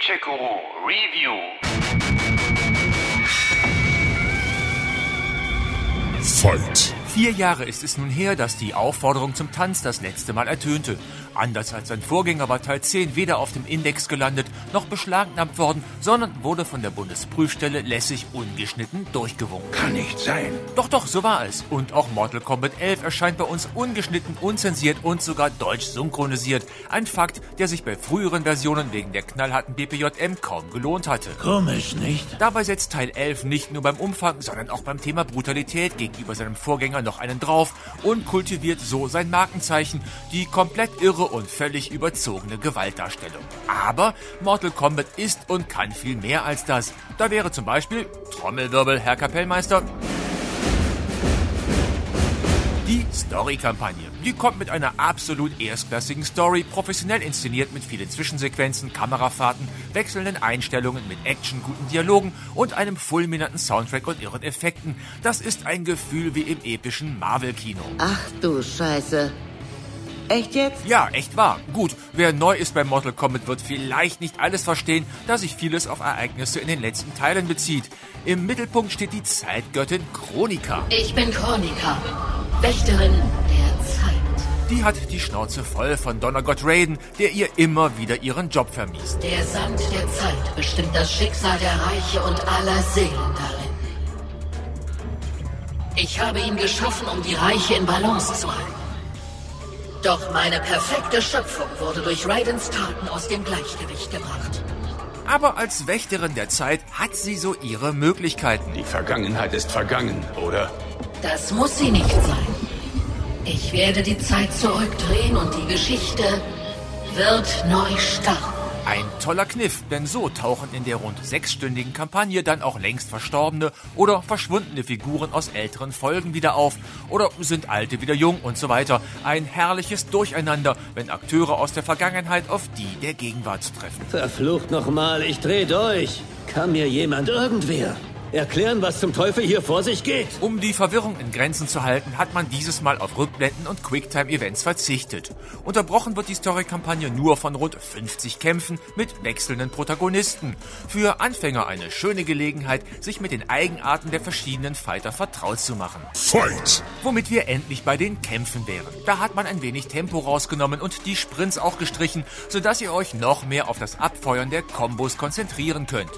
Ninja-Guru Review. Fight! Vier Jahre ist es nun her, dass die Aufforderung zum Tanz das letzte Mal ertönte. Anders als sein Vorgänger war Teil 10 weder auf dem Index gelandet noch beschlagnahmt worden, sondern wurde von der Bundesprüfstelle lässig ungeschnitten durchgewunken. Kann nicht sein. Doch, doch, so war es. Und auch Mortal Kombat 11 erscheint bei uns ungeschnitten, unzensiert und sogar deutsch synchronisiert. Ein Fakt, der sich bei früheren Versionen wegen der knallharten BPJM kaum gelohnt hatte. Komisch, nicht? Dabei setzt Teil 11 nicht nur beim Umfang, sondern auch beim Thema Brutalität gegenüber seinem Vorgänger noch einen drauf und kultiviert so sein Markenzeichen, die komplett irre und völlig überzogene Gewaltdarstellung. Aber Mortal Kombat ist und kann viel mehr als das. Da wäre zum Beispiel, Trommelwirbel, Herr Kapellmeister, die Story-Kampagne. Die kommt mit einer absolut erstklassigen Story, professionell inszeniert mit vielen Zwischensequenzen, Kamerafahrten, wechselnden Einstellungen mit Action, guten Dialogen und einem fulminanten Soundtrack und irren Effekten. Das ist ein Gefühl wie im epischen Marvel-Kino. Ach du Scheiße. Echt jetzt? Ja, echt wahr. Gut, wer neu ist bei Mortal Kombat, wird vielleicht nicht alles verstehen, da sich vieles auf Ereignisse in den letzten Teilen bezieht. Im Mittelpunkt steht die Zeitgöttin Chronika. Ich bin Chronika, Wächterin der Zeit. Die hat die Schnauze voll von Donnergott Raiden, der ihr immer wieder ihren Job vermiest. Der Sand der Zeit bestimmt das Schicksal der Reiche und aller Seelen darin. Ich habe ihn geschaffen, um die Reiche in Balance zu halten. Doch meine perfekte Schöpfung wurde durch Raidens Taten aus dem Gleichgewicht gebracht. Aber als Wächterin der Zeit hat sie so ihre Möglichkeiten. Die Vergangenheit ist vergangen, oder? Das muss sie nicht sein. Ich werde die Zeit zurückdrehen und die Geschichte wird neu starten. Ein toller Kniff, denn so tauchen in der rund sechsstündigen Kampagne dann auch längst verstorbene oder verschwundene Figuren aus älteren Folgen wieder auf oder sind alte wieder jung und so weiter. Ein herrliches Durcheinander, wenn Akteure aus der Vergangenheit auf die der Gegenwart treffen. Verflucht nochmal, ich dreh durch. Kann mir jemand irgendwer erklären, was zum Teufel hier vor sich geht? Um die Verwirrung in Grenzen zu halten, hat man dieses Mal auf Rückblenden und Quicktime-Events verzichtet. Unterbrochen wird die Story-Kampagne nur von rund 50 Kämpfen mit wechselnden Protagonisten. Für Anfänger eine schöne Gelegenheit, sich mit den Eigenarten der verschiedenen Fighter vertraut zu machen. Fight! Womit wir endlich bei den Kämpfen wären. Da hat man ein wenig Tempo rausgenommen und die Sprints auch gestrichen, sodass ihr euch noch mehr auf das Abfeuern der Kombos konzentrieren könnt.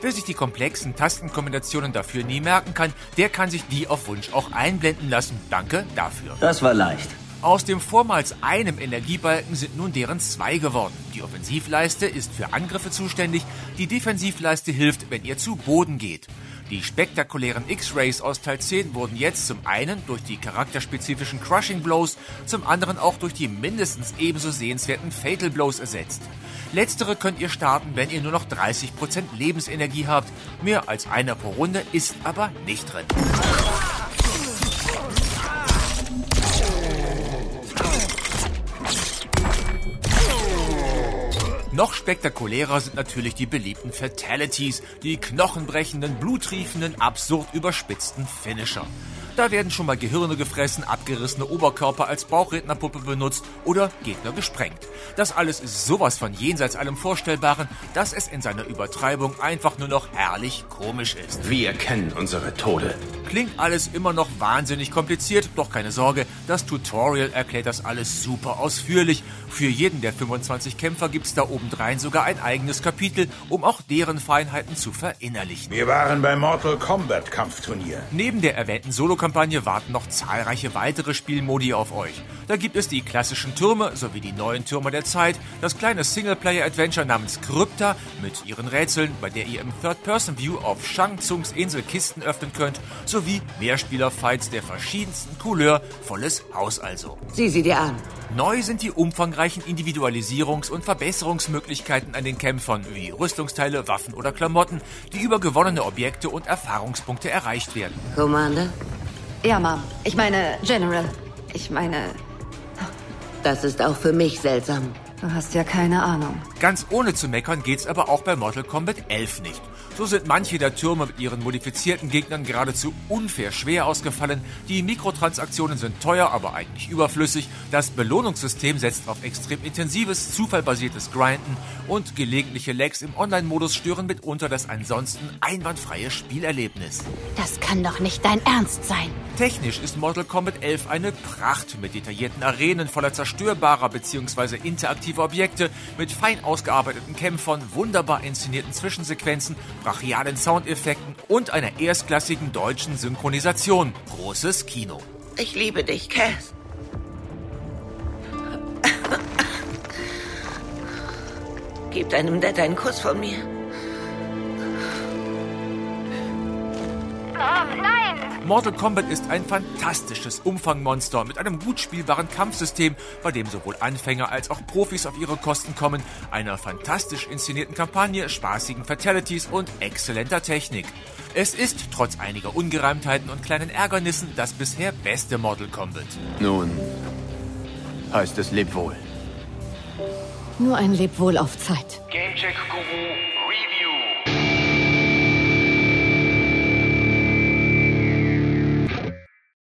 Wer sich die komplexen Tastenkombinationen dafür nie merken kann, der kann sich die auf Wunsch auch einblenden lassen. Danke dafür. Das war leicht. Aus dem vormals einem Energiebalken sind nun deren zwei geworden. Die Offensivleiste ist für Angriffe zuständig, die Defensivleiste hilft, wenn ihr zu Boden geht. Die spektakulären X-Rays aus Teil 10 wurden jetzt zum einen durch die charakterspezifischen Crushing Blows, zum anderen auch durch die mindestens ebenso sehenswerten Fatal Blows ersetzt. Letztere könnt ihr starten, wenn ihr nur noch 30% Lebensenergie habt. Mehr als einer pro Runde ist aber nicht drin. Noch spektakulärer sind natürlich die beliebten Fatalities, die knochenbrechenden, bluttriefenden, absurd überspitzten Finisher. Da werden schon mal Gehirne gefressen, abgerissene Oberkörper als Bauchrednerpuppe benutzt oder Gegner gesprengt. Das alles ist sowas von jenseits allem Vorstellbaren, dass es in seiner Übertreibung einfach nur noch herrlich komisch ist. Wir kennen unsere Tode. Klingt alles immer noch wahnsinnig kompliziert, doch keine Sorge, das Tutorial erklärt das alles super ausführlich. Für jeden der 25 Kämpfer gibt's da obendrein sogar ein eigenes Kapitel, um auch deren Feinheiten zu verinnerlichen. Wir waren beim Mortal Kombat Kampfturnier. Neben der erwähnten Solo-Kampagne warten noch zahlreiche weitere Spielmodi auf euch. Da gibt es die klassischen Türme sowie die neuen Türme der Zeit, das kleine Singleplayer-Adventure namens Krypta mit ihren Rätseln, bei der ihr im Third-Person-View auf Shang Tsungs Insel Kisten öffnen könnt, sowie Mehrspieler-Fights der verschiedensten Couleur, volles Haus also. Sieh sie dir an. Neu sind die umfangreichen Individualisierungs- und Verbesserungsmöglichkeiten an den Kämpfern, wie Rüstungsteile, Waffen oder Klamotten, die über gewonnene Objekte und Erfahrungspunkte erreicht werden. Commander, Ja, Mom. Ich meine, General. Ich meine, das ist auch für mich seltsam. Du hast ja keine Ahnung. Ganz ohne zu meckern geht's aber auch bei Mortal Kombat 11 nicht. So sind manche der Türme mit ihren modifizierten Gegnern geradezu unfair schwer ausgefallen. Die Mikrotransaktionen sind teuer, aber eigentlich überflüssig. Das Belohnungssystem setzt auf extrem intensives, zufallbasiertes Grinden und gelegentliche Lags im Online-Modus stören mitunter das ansonsten einwandfreie Spielerlebnis. Das kann doch nicht dein Ernst sein. Technisch ist Mortal Kombat 11 eine Pracht mit detaillierten Arenen voller zerstörbarer bzw. interaktiver Objekte, mit fein ausgearbeiteten Kämpfern, wunderbar inszenierten Zwischensequenzen, brachialen Soundeffekten und einer erstklassigen deutschen Synchronisation. Großes Kino. Ich liebe dich, Cass. Gib deinem Dad einen Kuss von mir. Mortal Kombat ist ein fantastisches Umfangmonster mit einem gut spielbaren Kampfsystem, bei dem sowohl Anfänger als auch Profis auf ihre Kosten kommen, einer fantastisch inszenierten Kampagne, spaßigen Fatalities und exzellenter Technik. Es ist trotz einiger Ungereimtheiten und kleinen Ärgernissen das bisher beste Mortal Kombat. Nun, heißt es leb wohl. Nur ein Lebwohl auf Zeit. Gamecheck Guru